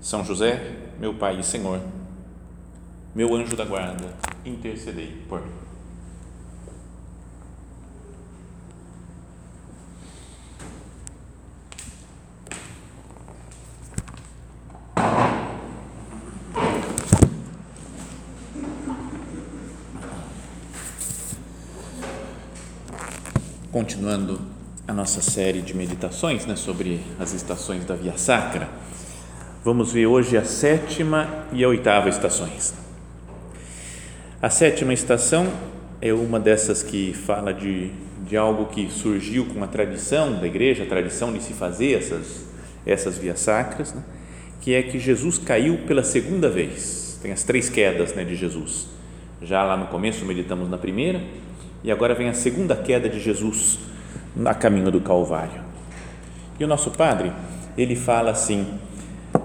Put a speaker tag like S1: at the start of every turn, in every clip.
S1: são José, meu Pai e Senhor, meu anjo da guarda, intercedei por mim. Continuando a nossa série de meditações né, sobre as estações da Via Sacra Vamos ver hoje a sétima e a oitava estações. A sétima estação é uma dessas que fala de, de algo que surgiu com a tradição da igreja, a tradição de se fazer essas, essas vias sacras, né? que é que Jesus caiu pela segunda vez. Tem as três quedas né, de Jesus. Já lá no começo meditamos na primeira, e agora vem a segunda queda de Jesus na caminho do Calvário. E o nosso padre, ele fala assim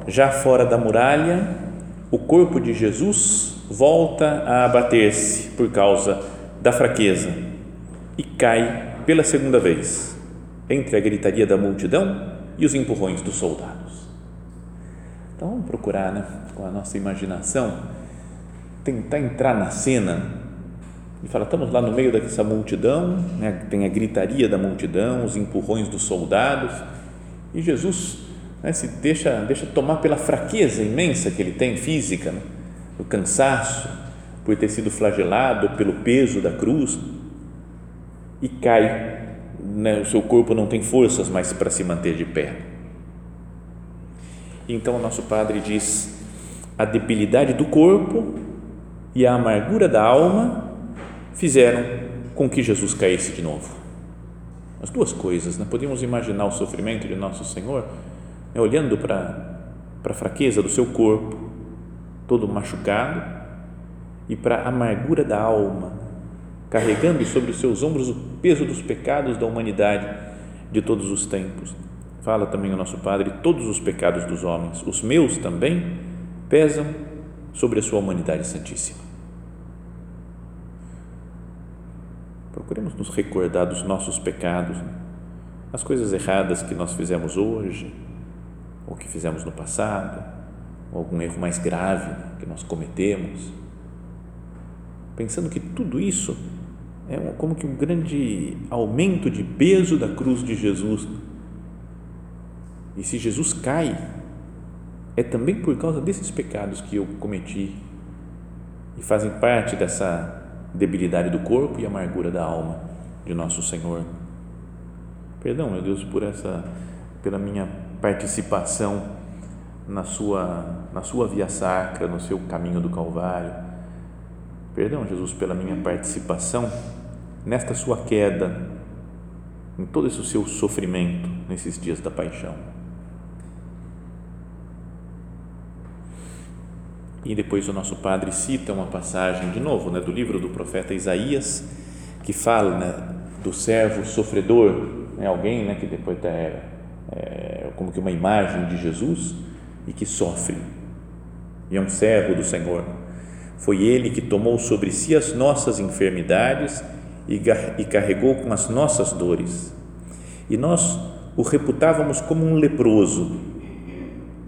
S1: já fora da muralha, o corpo de Jesus volta a abater-se por causa da fraqueza e cai pela segunda vez entre a gritaria da multidão e os empurrões dos soldados. Então vamos procurar, né, com a nossa imaginação, tentar entrar na cena e falar: estamos lá no meio dessa multidão, né, tem a gritaria da multidão, os empurrões dos soldados, e Jesus né, se deixa, deixa tomar pela fraqueza imensa que ele tem física, né, o cansaço, por ter sido flagelado pelo peso da cruz e cai, né, o seu corpo não tem forças mais para se manter de pé. Então o nosso Padre diz: a debilidade do corpo e a amargura da alma fizeram com que Jesus caísse de novo. As duas coisas, né? podemos imaginar o sofrimento de nosso Senhor é olhando para, a fraqueza do seu corpo, todo machucado, e para a amargura da alma, carregando sobre os seus ombros o peso dos pecados da humanidade de todos os tempos. Fala também o nosso Padre: todos os pecados dos homens, os meus também, pesam sobre a sua humanidade santíssima. Procuremos nos recordar dos nossos pecados, as coisas erradas que nós fizemos hoje, ou que fizemos no passado, ou algum erro mais grave que nós cometemos, pensando que tudo isso é como que um grande aumento de peso da cruz de Jesus. E se Jesus cai, é também por causa desses pecados que eu cometi e fazem parte dessa debilidade do corpo e amargura da alma de nosso Senhor. Perdão, meu Deus, por essa pela minha participação na sua, na sua via sacra, no seu caminho do Calvário. Perdão, Jesus, pela minha participação nesta sua queda, em todo esse seu sofrimento nesses dias da paixão. E depois o nosso padre cita uma passagem, de novo, né, do livro do profeta Isaías, que fala né, do servo sofredor, né, alguém né, que depois é, como que uma imagem de Jesus e que sofre. E é um servo do Senhor. Foi ele que tomou sobre si as nossas enfermidades e, carregou com as nossas dores. E nós o reputávamos como um leproso,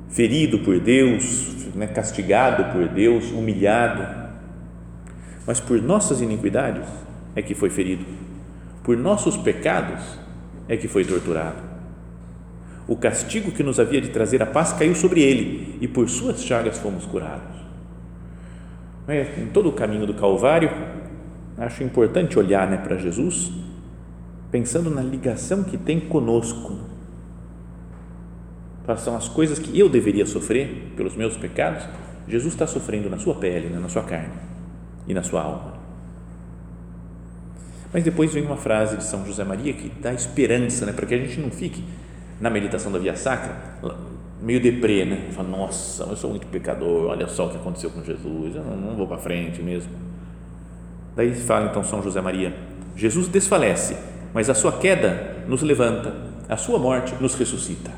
S1: ferido por Deus, né, castigado por Deus, humilhado. Mas por nossas iniquidades é que foi ferido, por nossos pecados é que foi torturado. O castigo que nos havia de trazer a paz caiu sobre ele e por suas chagas fomos curados. Em todo o caminho do Calvário, acho importante olhar né, para Jesus, pensando na ligação que tem conosco. São as coisas que eu deveria sofrer pelos meus pecados, Jesus está sofrendo na sua pele, né, na sua carne e na sua alma. Mas depois vem uma frase de São José Maria que dá esperança, né, para que a gente não fique na meditação da Via Sacra, meio deprê, né? Fala, nossa, eu sou muito pecador, olha só o que aconteceu com Jesus, eu não, não vou para frente mesmo. Daí fala então São José Maria, Jesus desfalece, mas a sua queda nos levanta, a sua morte nos ressuscita.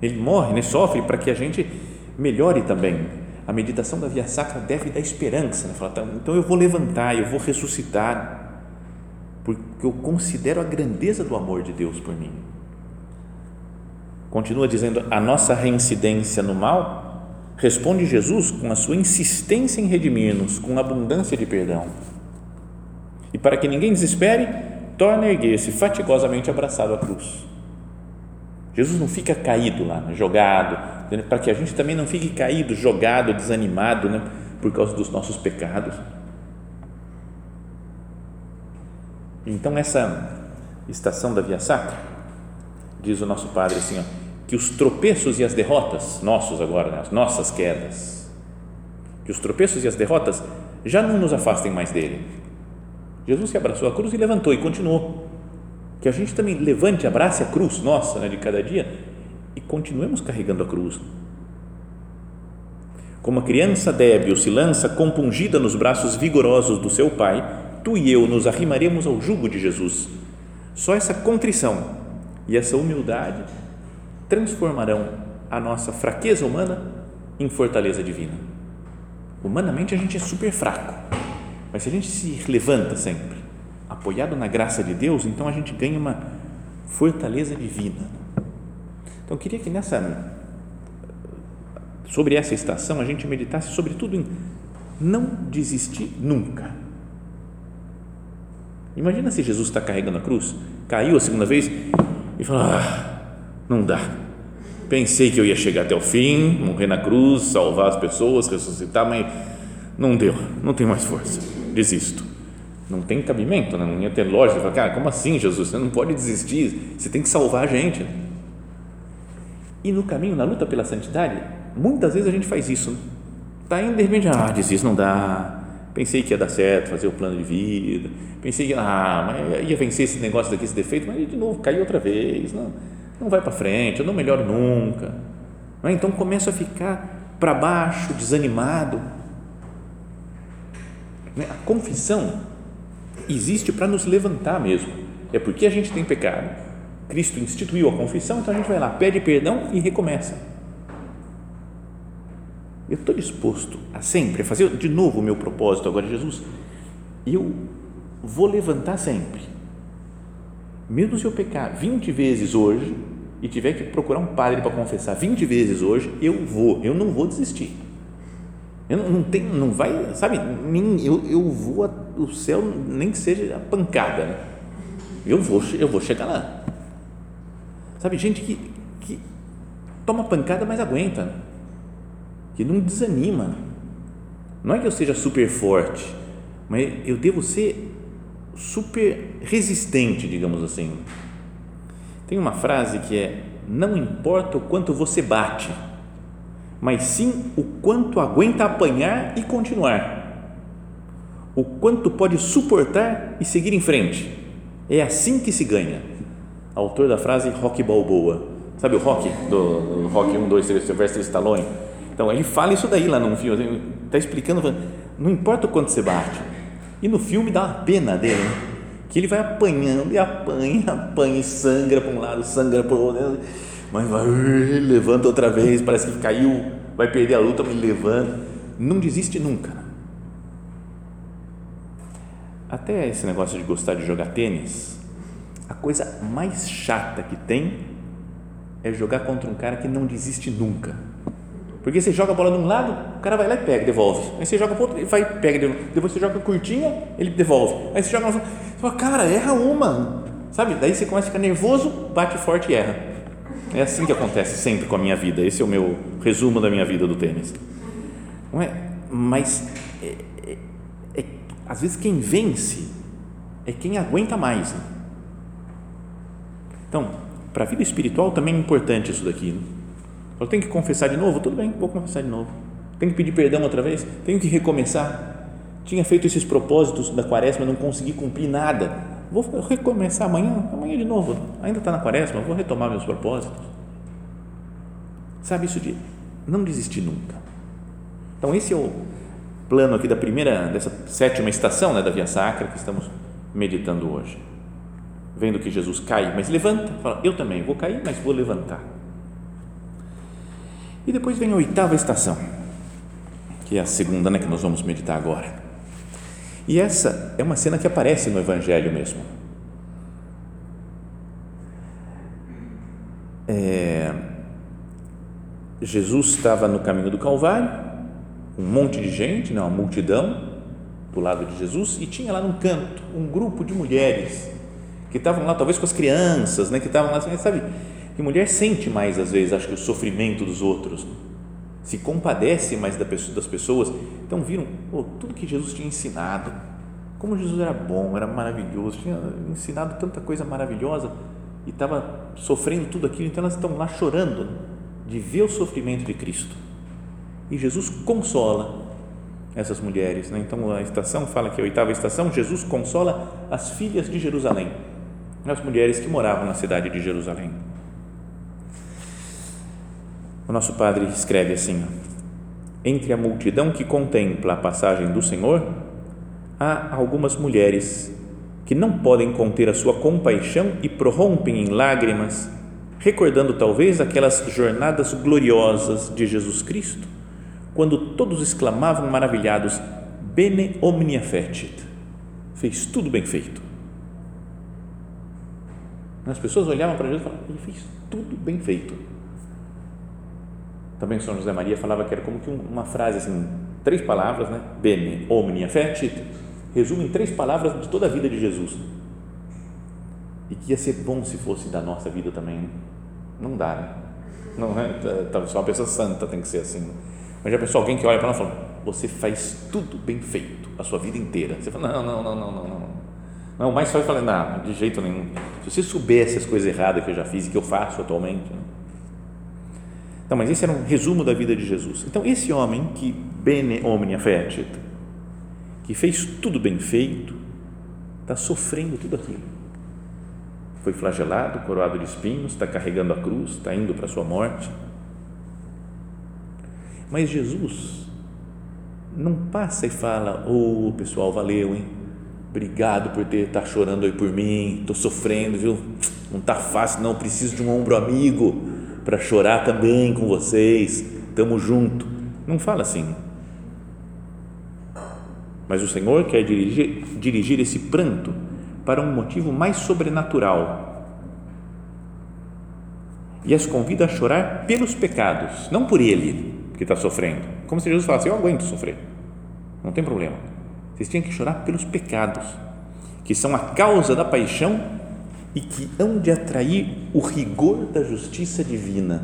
S1: Ele morre, né? sofre para que a gente melhore também. A meditação da Via Sacra deve dar esperança. Né? Fala, tá, então eu vou levantar, eu vou ressuscitar, porque eu considero a grandeza do amor de Deus por mim. Continua dizendo: a nossa reincidência no mal responde Jesus com a sua insistência em redimir-nos, com abundância de perdão. E para que ninguém desespere, torna a erguer-se fatigosamente abraçado à cruz. Jesus não fica caído lá, jogado, para que a gente também não fique caído, jogado, desanimado, né, por causa dos nossos pecados. Então, essa estação da Via Sacra, diz o nosso Padre assim, ó, que os tropeços e as derrotas, nossos agora, né, as nossas quedas, que os tropeços e as derrotas já não nos afastem mais dele. Jesus que abraçou a cruz e levantou e continuou. Que a gente também levante, abrace a cruz nossa né, de cada dia e continuemos carregando a cruz. Como a criança débil se lança compungida nos braços vigorosos do seu pai, tu e eu nos arrimaremos ao jugo de Jesus. Só essa contrição e essa humildade transformarão a nossa fraqueza humana em fortaleza divina. Humanamente a gente é super fraco, mas se a gente se levanta sempre, apoiado na graça de Deus, então a gente ganha uma fortaleza divina. Então eu queria que nessa sobre essa estação a gente meditasse sobretudo em não desistir nunca. Imagina se Jesus está carregando a cruz, caiu a segunda vez e falou: ah, não dá. Pensei que eu ia chegar até o fim, morrer na cruz, salvar as pessoas, ressuscitar, mas não deu, não tenho mais força, desisto. Não tem cabimento, né? não ia ter lógica. Falar, cara, como assim, Jesus? Você não pode desistir, você tem que salvar a gente. E no caminho, na luta pela santidade, muitas vezes a gente faz isso. Está indo, de repente, ah, desisto, não dá. Pensei que ia dar certo, fazer o plano de vida. Pensei que, ah, mas ia vencer esse negócio daqui, esse defeito, mas de novo, caiu outra vez. Não não vai para frente, eu não melhoro nunca. Não é? Então começo a ficar para baixo, desanimado. É? A confissão existe para nos levantar mesmo. É porque a gente tem pecado. Cristo instituiu a confissão, então a gente vai lá, pede perdão e recomeça. Eu estou disposto a sempre fazer de novo o meu propósito agora, Jesus. Eu vou levantar sempre mesmo se eu pecar 20 vezes hoje e tiver que procurar um padre para confessar 20 vezes hoje, eu vou, eu não vou desistir. Eu não, tenho, não vai, sabe, nem, eu, eu vou o céu, nem que seja a pancada, né? eu vou, eu vou chegar lá. Sabe, gente que, que toma pancada, mas aguenta, que não desanima. Não é que eu seja super forte, mas eu devo ser super resistente, digamos assim. Tem uma frase que é: não importa o quanto você bate, mas sim o quanto aguenta apanhar e continuar. O quanto pode suportar e seguir em frente. É assim que se ganha. Autor da frase Rock Balboa. Sabe o Rock? Do, do Rock 1, 2, 3, Sylvester Stallone? Então, ele fala isso daí lá num filme. Está explicando, não importa o quanto você bate, e no filme dá uma pena dele, né? que ele vai apanhando e apanha, apanha e sangra para um lado, sangra para o outro, mas vai, levanta outra vez, parece que caiu, vai perder a luta, mas levanta. Não desiste nunca. Até esse negócio de gostar de jogar tênis, a coisa mais chata que tem é jogar contra um cara que não desiste nunca porque você joga a bola de um lado, o cara vai lá e pega, devolve. Aí você joga para outro, ele vai e pega, devolve. depois você joga curtinha, ele devolve. Aí você joga, você fala, cara, erra uma, sabe? Daí você começa a ficar nervoso, bate forte e erra. É assim que acontece sempre com a minha vida. Esse é o meu resumo da minha vida do tênis. Não é? Mas é, é, é, às vezes quem vence é quem aguenta mais. Né? Então, para a vida espiritual também é importante isso daqui. Né? Eu tenho que confessar de novo? Tudo bem, vou confessar de novo. Tenho que pedir perdão outra vez? Tenho que recomeçar? Tinha feito esses propósitos da quaresma, não consegui cumprir nada. Vou recomeçar amanhã, amanhã de novo. Ainda está na quaresma, vou retomar meus propósitos. Sabe isso de não desistir nunca. Então esse é o plano aqui da primeira, dessa sétima estação né, da Via Sacra que estamos meditando hoje. Vendo que Jesus cai, mas levanta, fala, eu também vou cair, mas vou levantar. E depois vem a oitava estação, que é a segunda né, que nós vamos meditar agora. E essa é uma cena que aparece no Evangelho mesmo. É, Jesus estava no caminho do Calvário, um monte de gente, né, uma multidão do lado de Jesus, e tinha lá num canto um grupo de mulheres que estavam lá, talvez com as crianças, né, que estavam lá, sabe? Que mulher sente mais, às vezes, acho que o sofrimento dos outros, se compadece mais das pessoas. Então, viram oh, tudo que Jesus tinha ensinado, como Jesus era bom, era maravilhoso, tinha ensinado tanta coisa maravilhosa e estava sofrendo tudo aquilo, então elas estão lá chorando de ver o sofrimento de Cristo. E Jesus consola essas mulheres. Né? Então a estação fala que a oitava estação, Jesus consola as filhas de Jerusalém, as mulheres que moravam na cidade de Jerusalém. O nosso padre escreve assim: Entre a multidão que contempla a passagem do Senhor, há algumas mulheres que não podem conter a sua compaixão e prorrompem em lágrimas, recordando talvez aquelas jornadas gloriosas de Jesus Cristo, quando todos exclamavam maravilhados: Bene omnia fecit. Fez tudo bem feito. As pessoas olhavam para Jesus e falavam: Ele fez tudo bem feito também São José Maria falava que era como que uma frase assim, três palavras, né? Bene omnia fecit, resume em três palavras de toda a vida de Jesus. E que ia ser bom se fosse da nossa vida também. Né? Não dá, né? Não é? Só uma pessoa santa tem que ser assim. Mas já pensou alguém que olha para nós e fala: Você faz tudo bem feito a sua vida inteira. Você fala: Não, não, não, não, não. não. Não, mais só fala: Não, de jeito nenhum. Se você soubesse as coisas erradas que eu já fiz e que eu faço atualmente. Né? Então, mas esse era um resumo da vida de Jesus. Então, esse homem que bene omnia fecit, que fez tudo bem feito, está sofrendo tudo aquilo. Foi flagelado, coroado de espinhos, está carregando a cruz, está indo para a sua morte. Mas Jesus não passa e fala: Ô oh, pessoal, valeu, hein? Obrigado por ter tá chorando aí por mim, estou sofrendo, viu? Não está fácil, não. Preciso de um ombro amigo para chorar também com vocês, estamos junto. Não fala assim. Mas o Senhor quer dirigir, dirigir esse pranto para um motivo mais sobrenatural e as convida a chorar pelos pecados, não por ele que está sofrendo. Como se Jesus falasse: Eu aguento sofrer, não tem problema. Vocês tinham que chorar pelos pecados, que são a causa da paixão e que hão de atrair o rigor da justiça divina.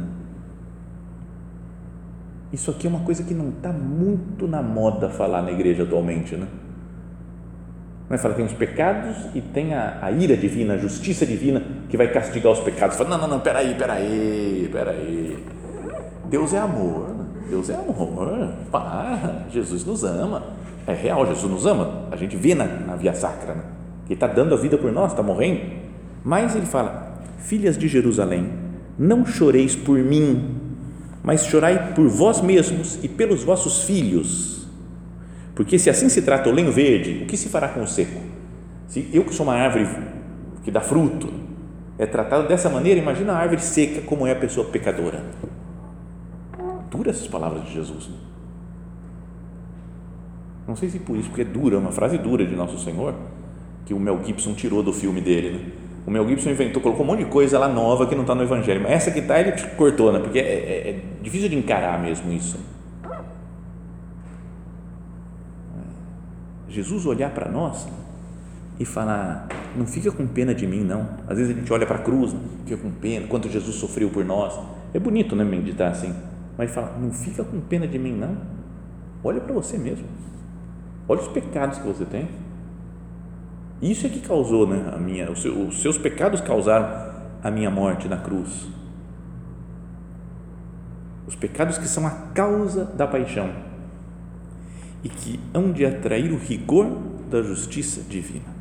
S1: Isso aqui é uma coisa que não está muito na moda falar na igreja atualmente, né? Não é? Fala, tem os pecados e tem a, a, ira divina, a justiça divina que vai castigar os pecados. Fala, não, não, não, peraí, peraí, peraí. Deus é amor, Deus é amor, para, Jesus nos ama. É real, Jesus nos ama. A gente vê na, na via sacra, né? que está dando a vida por nós, está morrendo mas ele fala: Filhas de Jerusalém, não choreis por mim, mas chorai por vós mesmos e pelos vossos filhos. Porque se assim se trata o lenho verde, o que se fará com o seco? Se eu que sou uma árvore que dá fruto, é tratado dessa maneira, imagina a árvore seca, como é a pessoa pecadora. Dura essas palavras de Jesus. Né? Não sei se por isso, porque é dura, uma frase dura de Nosso Senhor, que o Mel Gibson tirou do filme dele. Né? O Mel Gibson inventou, colocou um monte de coisa lá nova que não está no Evangelho, mas essa que está ele cortou, né? porque é, é, é difícil de encarar mesmo isso. Jesus olhar para nós e falar: não fica com pena de mim, não. Às vezes a gente olha para a cruz, não fica com pena, quanto Jesus sofreu por nós. É bonito, né, meditar assim. Mas fala: não fica com pena de mim, não. Olha para você mesmo. Olha os pecados que você tem isso é que causou, né, a minha, os seus pecados causaram a minha morte na cruz. Os pecados que são a causa da paixão e que hão de atrair o rigor da justiça divina.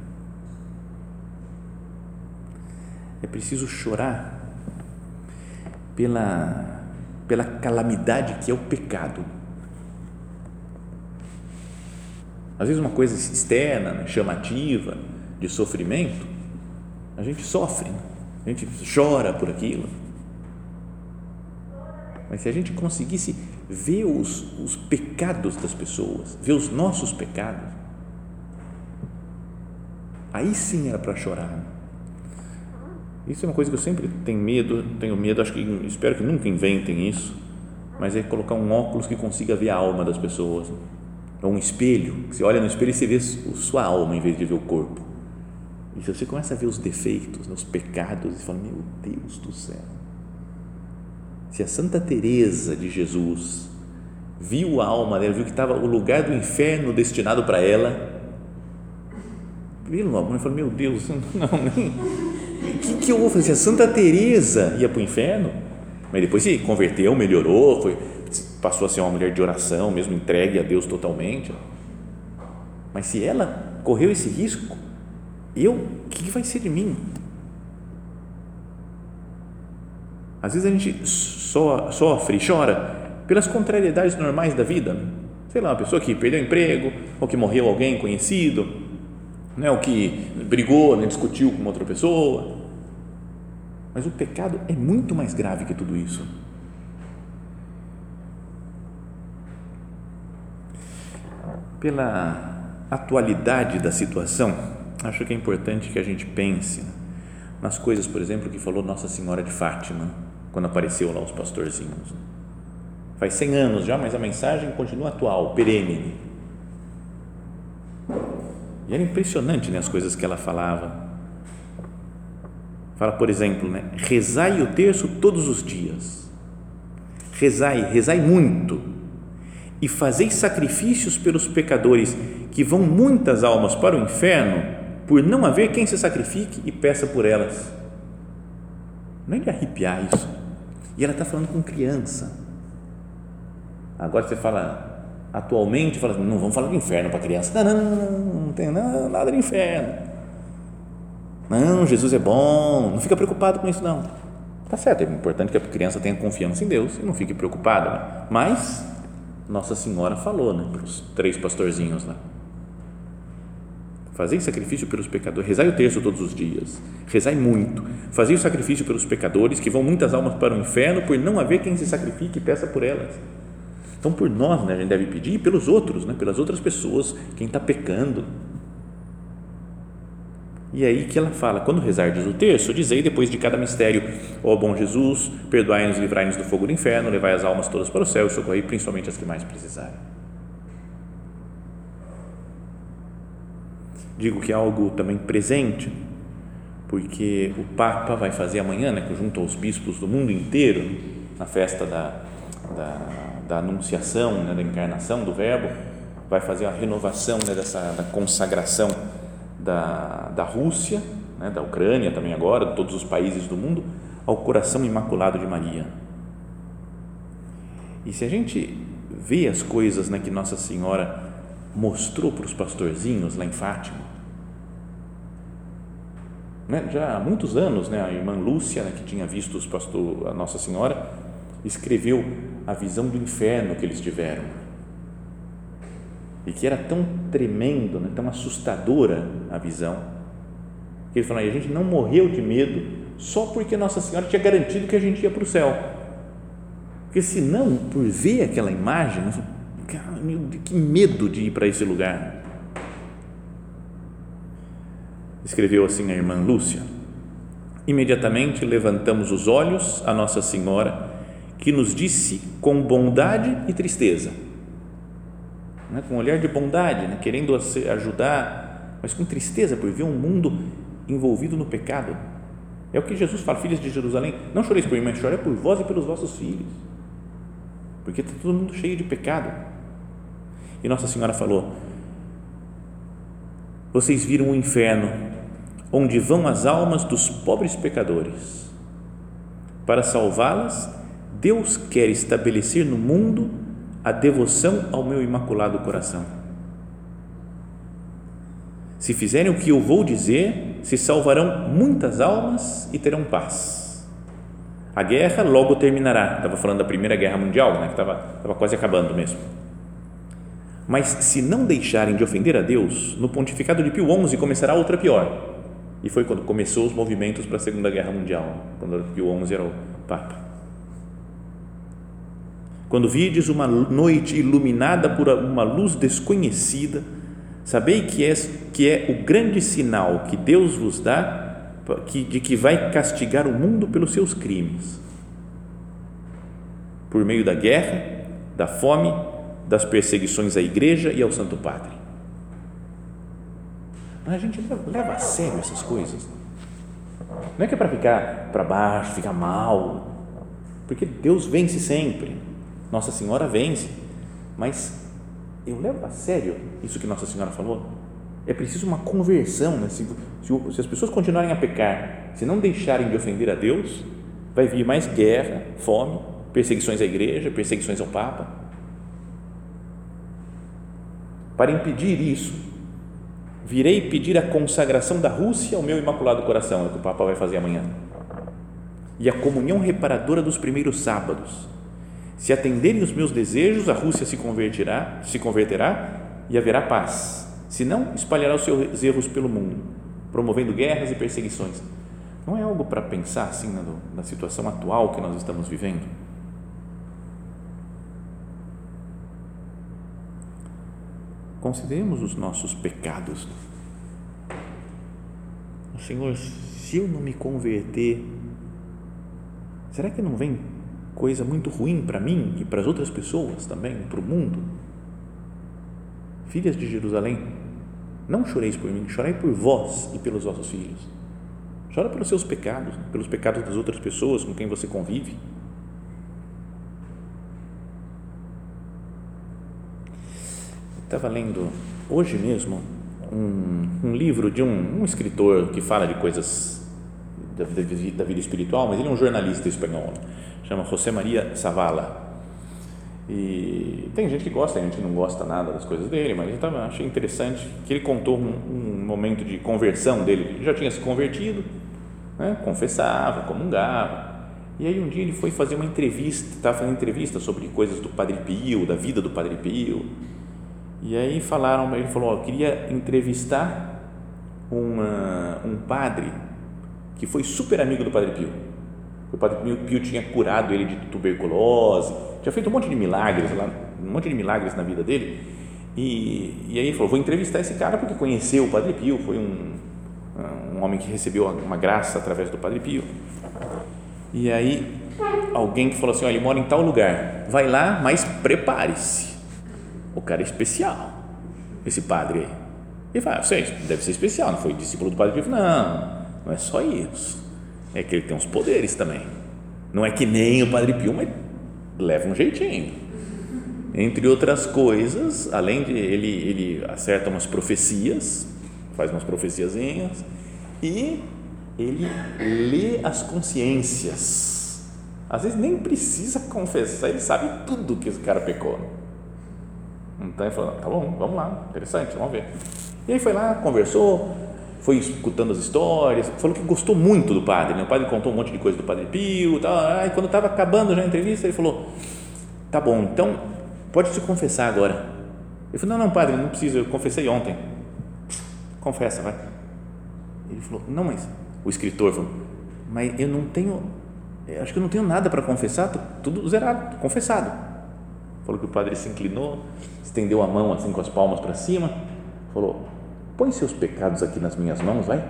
S1: É preciso chorar pela, pela calamidade que é o pecado. Às vezes, uma coisa externa, né, chamativa, de sofrimento, a gente sofre, né? a gente chora por aquilo. Mas se a gente conseguisse ver os, os pecados das pessoas, ver os nossos pecados, aí sim era para chorar. Né? Isso é uma coisa que eu sempre tenho medo, tenho medo, acho que espero que nunca inventem isso, mas é colocar um óculos que consiga ver a alma das pessoas, ou um espelho, você olha no espelho e você vê sua alma em vez de ver o corpo. E se você começa a ver os defeitos, os pecados, e fala, meu Deus do céu. Se a Santa Teresa de Jesus viu a alma dela, viu que estava o lugar do inferno destinado para ela, no amor falou, meu Deus, não, nem o que, que eu vou fazer? A Santa Teresa ia para o inferno, mas depois se converteu, melhorou, foi, passou a ser uma mulher de oração, mesmo entregue a Deus totalmente. Mas se ela correu esse risco, eu, o que vai ser de mim? Às vezes a gente so, sofre, chora pelas contrariedades normais da vida. Sei lá, uma pessoa que perdeu o emprego, ou que morreu alguém conhecido, né, ou que brigou, né, discutiu com outra pessoa. Mas o pecado é muito mais grave que tudo isso. Pela atualidade da situação, acho que é importante que a gente pense nas coisas, por exemplo, que falou Nossa Senhora de Fátima, quando apareceu lá os pastorzinhos. Faz 100 anos já, mas a mensagem continua atual, perene. E era impressionante né, as coisas que ela falava. Fala, por exemplo, né, rezai o terço todos os dias. Rezai, rezai muito. E fazei sacrifícios pelos pecadores, que vão muitas almas para o inferno, por não haver quem se sacrifique e peça por elas. Não é de arrepiar isso. E ela está falando com criança. Agora você fala, atualmente, fala, não vamos falar de inferno para criança. Não, não, não, não, não tem nada de inferno não, Jesus é bom, não fica preocupado com isso não. Tá certo, é importante que a criança tenha confiança em Deus e não fique preocupada. Né? Mas Nossa Senhora falou, né, para os três pastorzinhos lá. Fazei sacrifício pelos pecadores, rezai o terço todos os dias, rezai muito, fazei o sacrifício pelos pecadores, que vão muitas almas para o inferno, por não haver quem se sacrifique e peça por elas. Então, por nós, né, a gente deve pedir e pelos outros, né, pelas outras pessoas, quem está pecando, e aí que ela fala, quando rezardes o terço, dizei depois de cada mistério, ó bom Jesus, perdoai-nos livrai-nos do fogo do inferno, levai as almas todas para o céu e socorrei principalmente as que mais precisarem. Digo que é algo também presente, porque o Papa vai fazer amanhã, né, junto aos bispos do mundo inteiro, na festa da, da, da Anunciação, né, da encarnação do Verbo, vai fazer a renovação né, dessa da consagração da, da Rússia, né, da Ucrânia também agora, de todos os países do mundo, ao coração imaculado de Maria. E se a gente vê as coisas né, que Nossa Senhora mostrou para os pastorzinhos lá em Fátima, né, já há muitos anos, né, a irmã Lúcia, né, que tinha visto os pastor, a Nossa Senhora, escreveu a visão do inferno que eles tiveram e que era tão tremendo, né, tão assustadora a visão, que ele falou, a gente não morreu de medo só porque Nossa Senhora tinha garantido que a gente ia para o céu, porque senão, por ver aquela imagem, cara, meu, que medo de ir para esse lugar. Escreveu assim a irmã Lúcia, imediatamente levantamos os olhos a Nossa Senhora, que nos disse com bondade e tristeza, né, com um olhar de bondade, né, querendo ajudar, mas com tristeza por ver um mundo envolvido no pecado. É o que Jesus fala, filhos de Jerusalém, não choreis por mim, mas chorei por vós e pelos vossos filhos, porque está todo mundo cheio de pecado. E Nossa Senhora falou: Vocês viram o inferno, onde vão as almas dos pobres pecadores. Para salvá-las, Deus quer estabelecer no mundo a devoção ao meu imaculado coração. Se fizerem o que eu vou dizer, se salvarão muitas almas e terão paz. A guerra logo terminará. Estava falando da Primeira Guerra Mundial, né, que estava, estava quase acabando mesmo. Mas se não deixarem de ofender a Deus, no pontificado de Pio XI começará outra pior. E foi quando começou os movimentos para a Segunda Guerra Mundial, quando Pio XI era o Papa. Quando vides uma noite iluminada por uma luz desconhecida, sabei que é, que é o grande sinal que Deus vos dá de que vai castigar o mundo pelos seus crimes, por meio da guerra, da fome, das perseguições à igreja e ao Santo Padre. Mas a gente leva a sério essas coisas. Não é que é para ficar para baixo, ficar mal, porque Deus vence sempre, Nossa Senhora vence, mas eu levo a sério isso que Nossa Senhora falou é preciso uma conversão. Né? Se, se, se, as pessoas continuarem a pecar, se não deixarem de ofender a Deus, vai vir mais guerra, fome, perseguições à igreja, perseguições ao Papa. Para impedir isso, virei pedir a consagração da Rússia ao meu Imaculado Coração, é o que o Papa vai fazer amanhã. E a comunhão reparadora dos primeiros sábados. Se atenderem os meus desejos, a Rússia se converterá, se converterá e haverá paz senão espalhará os seus erros pelo mundo, promovendo guerras e perseguições. Não é algo para pensar assim na, na situação atual que nós estamos vivendo? Consideremos os nossos pecados. Senhor, se eu não me converter, será que não vem coisa muito ruim para mim e para as outras pessoas também, para o mundo? Filhas de Jerusalém, não choreis por mim, chorai por vós e pelos vossos filhos. Chora pelos seus pecados, pelos pecados das outras pessoas com quem você convive. Estava lendo hoje mesmo um, um livro de um, um, escritor que fala de coisas da, da, vida espiritual, mas ele é um jornalista espanhol, chama José Maria Zavala e tem gente que gosta, tem gente que não gosta nada das coisas dele, mas eu achei interessante que ele contou um, um momento de conversão dele. Ele já tinha se convertido, né? confessava, comungava. E aí um dia ele foi fazer uma entrevista, estava fazendo entrevista sobre coisas do Padre Pio, da vida do Padre Pio. E aí falaram, ele falou, eu queria entrevistar uma, um padre que foi super amigo do Padre Pio. O Padre Pio tinha curado ele de tuberculose, tinha feito um monte de milagres lá, um monte de milagres na vida dele. E, e aí ele falou: Vou entrevistar esse cara porque conheceu o Padre Pio, foi um, um homem que recebeu uma graça através do Padre Pio. E aí alguém que falou assim: Olha, ele mora em tal lugar, vai lá, mas prepare-se. O cara é especial, esse padre aí. Ele fala: Sei, deve ser especial, não foi discípulo do Padre Pio? Não, não é só isso. É que ele tem uns poderes também. Não é que nem o Padre Pio, mas leva um jeitinho. Entre outras coisas, além de ele, ele acerta umas profecias, faz umas profeciazinhas e ele lê as consciências. Às vezes nem precisa confessar, ele sabe tudo que esse cara pecou. Então ele falou: tá bom, vamos lá, interessante, vamos ver. E aí foi lá, conversou, foi escutando as histórias, falou que gostou muito do padre. Né? O padre contou um monte de coisa do padre Pio. Tal. Aí, quando estava acabando já a entrevista, ele falou: Tá bom, então pode se confessar agora. Ele falou: Não, não, padre, não precisa, eu confessei ontem. Confessa, vai. Ele falou: Não, mas o escritor falou: Mas eu não tenho, acho que eu não tenho nada para confessar, tudo zerado, confessado. Falou que o padre se inclinou, estendeu a mão assim com as palmas para cima, falou: põe seus pecados aqui nas minhas mãos, vai.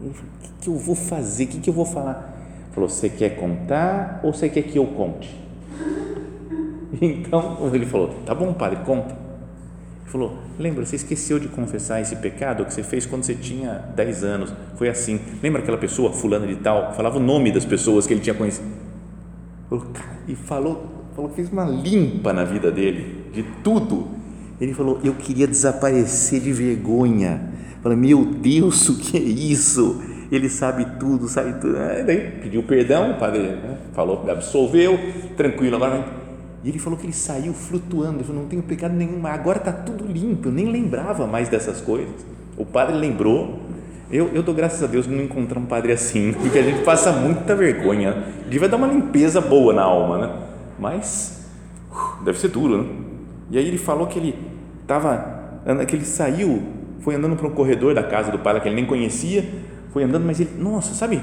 S1: Ele falou, o que, que eu vou fazer? O que, que eu vou falar? Ele falou, você quer contar ou você quer que eu conte? Então ele falou, tá bom, padre, conta. Ele falou, lembra, você esqueceu de confessar esse pecado que você fez quando você tinha 10 anos. Foi assim. Lembra aquela pessoa, fulana de tal, falava o nome das pessoas que ele tinha conhecido. E falou, falou que fez uma limpa na vida dele, de tudo ele falou: Eu queria desaparecer de vergonha. Falei: Meu Deus, o que é isso? Ele sabe tudo, sabe tudo. Aí daí pediu perdão, o padre né? falou, absolveu, tranquilo. Agora, e ele falou que ele saiu flutuando. Ele falou: Não tenho pecado nenhum, agora está tudo limpo. Eu nem lembrava mais dessas coisas. O padre lembrou, Eu, eu dou graças a Deus de não encontrar um padre assim, porque a gente passa muita vergonha. Devia dar uma limpeza boa na alma, né? Mas uh, deve ser duro, né? E aí ele falou que ele estava, que ele saiu, foi andando para um corredor da casa do padre que ele nem conhecia, foi andando, mas ele, nossa, sabe,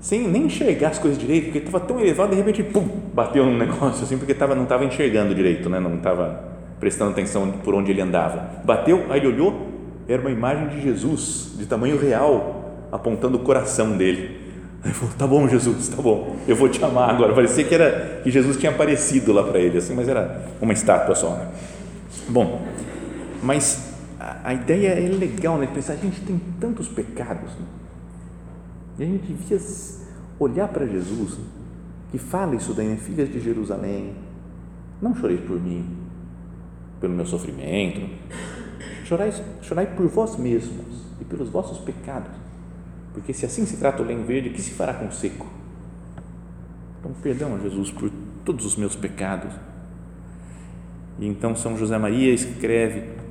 S1: sem nem enxergar as coisas direito, porque estava tão elevado, de repente, pum, bateu num negócio assim, porque tava, não estava enxergando direito, né? não estava prestando atenção por onde ele andava. Bateu, aí ele olhou, era uma imagem de Jesus, de tamanho real, apontando o coração dele. Aí falou: Tá bom, Jesus, tá bom, eu vou te amar agora. Parecia que, era, que Jesus tinha aparecido lá para ele, assim, mas era uma estátua só. Né? Bom, mas a, a, ideia é legal, né? Pensar, a gente tem tantos pecados, né? e a gente devia olhar para Jesus, que fala isso daí, né? Filhas de Jerusalém, não choreis por mim, pelo meu sofrimento, chorai, chorai por vós mesmos e pelos vossos pecados, porque se assim se trata o lenho verde, que se fará com o seco? Então, perdão, Jesus, por todos os meus pecados. E então São José Maria escreve: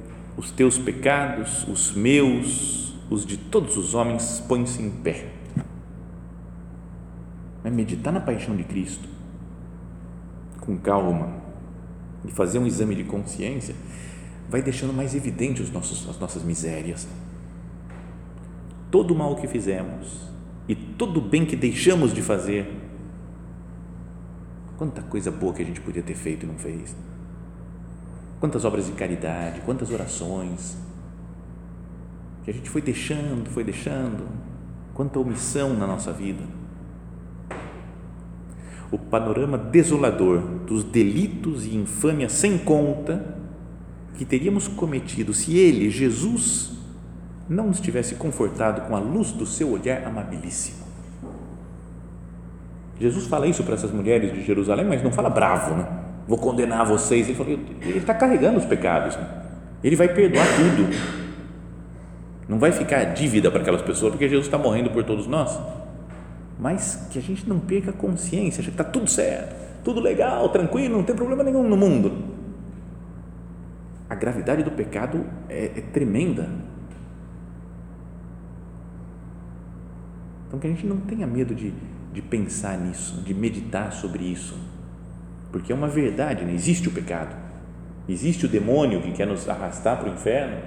S1: os teus pecados, os meus, os de todos os homens, põem-se em pé. É meditar na paixão de Cristo com calma e fazer um exame de consciência vai deixando mais evidente os nossos, as nossas misérias. Todo o mal que fizemos e todo o bem que deixamos de fazer. Quanta coisa boa que a gente podia ter feito e não fez. Quantas obras de caridade, quantas orações que a gente foi deixando, foi deixando. Quanta omissão na nossa vida. O panorama desolador dos delitos e infâmias sem conta que teríamos cometido se ele, Jesus, não nos tivesse confortado com a luz do seu olhar amabilíssimo. Jesus fala isso para essas mulheres de Jerusalém, mas não fala bravo, né? Vou condenar vocês. Ele falou, ele está carregando os pecados. Né? Ele vai perdoar tudo. Não vai ficar dívida para aquelas pessoas, porque Jesus está morrendo por todos nós. Mas que a gente não perca a consciência, que está tudo certo, tudo legal, tranquilo, não tem problema nenhum no mundo a gravidade do pecado é, é tremenda. Então, que a gente não tenha medo de, de pensar nisso, de meditar sobre isso, porque é uma verdade, né? existe o pecado, existe o demônio que quer nos arrastar para o inferno,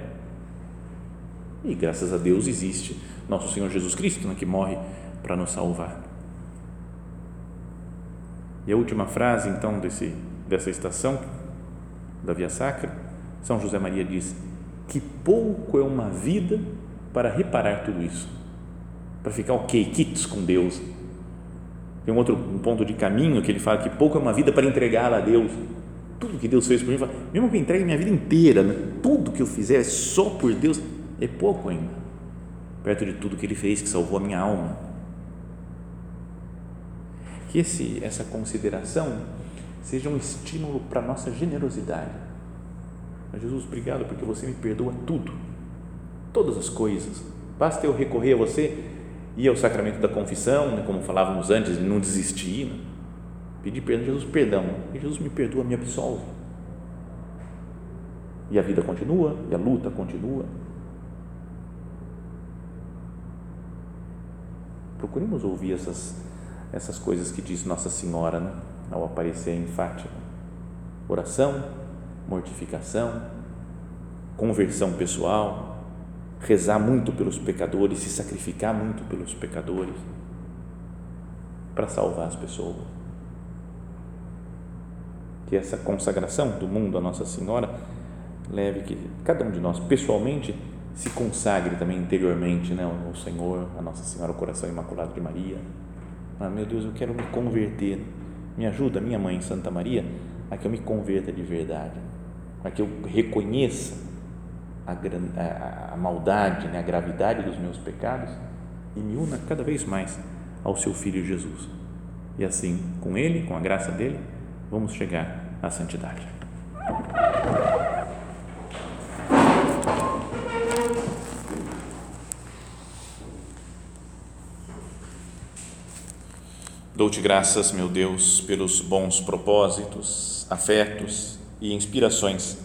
S1: e graças a Deus existe nosso Senhor Jesus Cristo, né? que morre para nos salvar. E a última frase, então, desse, dessa estação da Via Sacra são José Maria diz que pouco é uma vida para reparar tudo isso, para ficar ok, kits com Deus. Tem um outro um ponto de caminho que ele fala que pouco é uma vida para entregá-la a Deus. Tudo que Deus fez por mim, fala, mesmo que eu entregue minha vida inteira, né? tudo que eu fizer só por Deus, é pouco ainda, perto de tudo que Ele fez, que salvou a minha alma. Que esse, essa consideração seja um estímulo para a nossa generosidade Jesus, obrigado porque você me perdoa tudo, todas as coisas. Basta eu recorrer a você e ao sacramento da confissão, né, como falávamos antes, não desistir, né? pedir perdão, Jesus, perdão, e Jesus me perdoa, me absolve. E a vida continua, e a luta continua. Procuremos ouvir essas, essas coisas que diz Nossa Senhora né, ao aparecer em Fátima. Oração, mortificação, conversão pessoal, rezar muito pelos pecadores, se sacrificar muito pelos pecadores para salvar as pessoas. Que essa consagração do mundo a Nossa Senhora leve que cada um de nós pessoalmente se consagre também interiormente, né, ao Senhor, a Nossa Senhora, o coração imaculado de Maria. Ah, meu Deus, eu quero me converter. Me ajuda, minha mãe Santa Maria, a que eu me converta de verdade para que eu reconheça a, a, a maldade, né, a gravidade dos meus pecados e me una cada vez mais ao seu Filho Jesus. E assim, com Ele, com a graça dele, vamos chegar à santidade. Dou-te graças, meu Deus, pelos bons propósitos, afetos e inspirações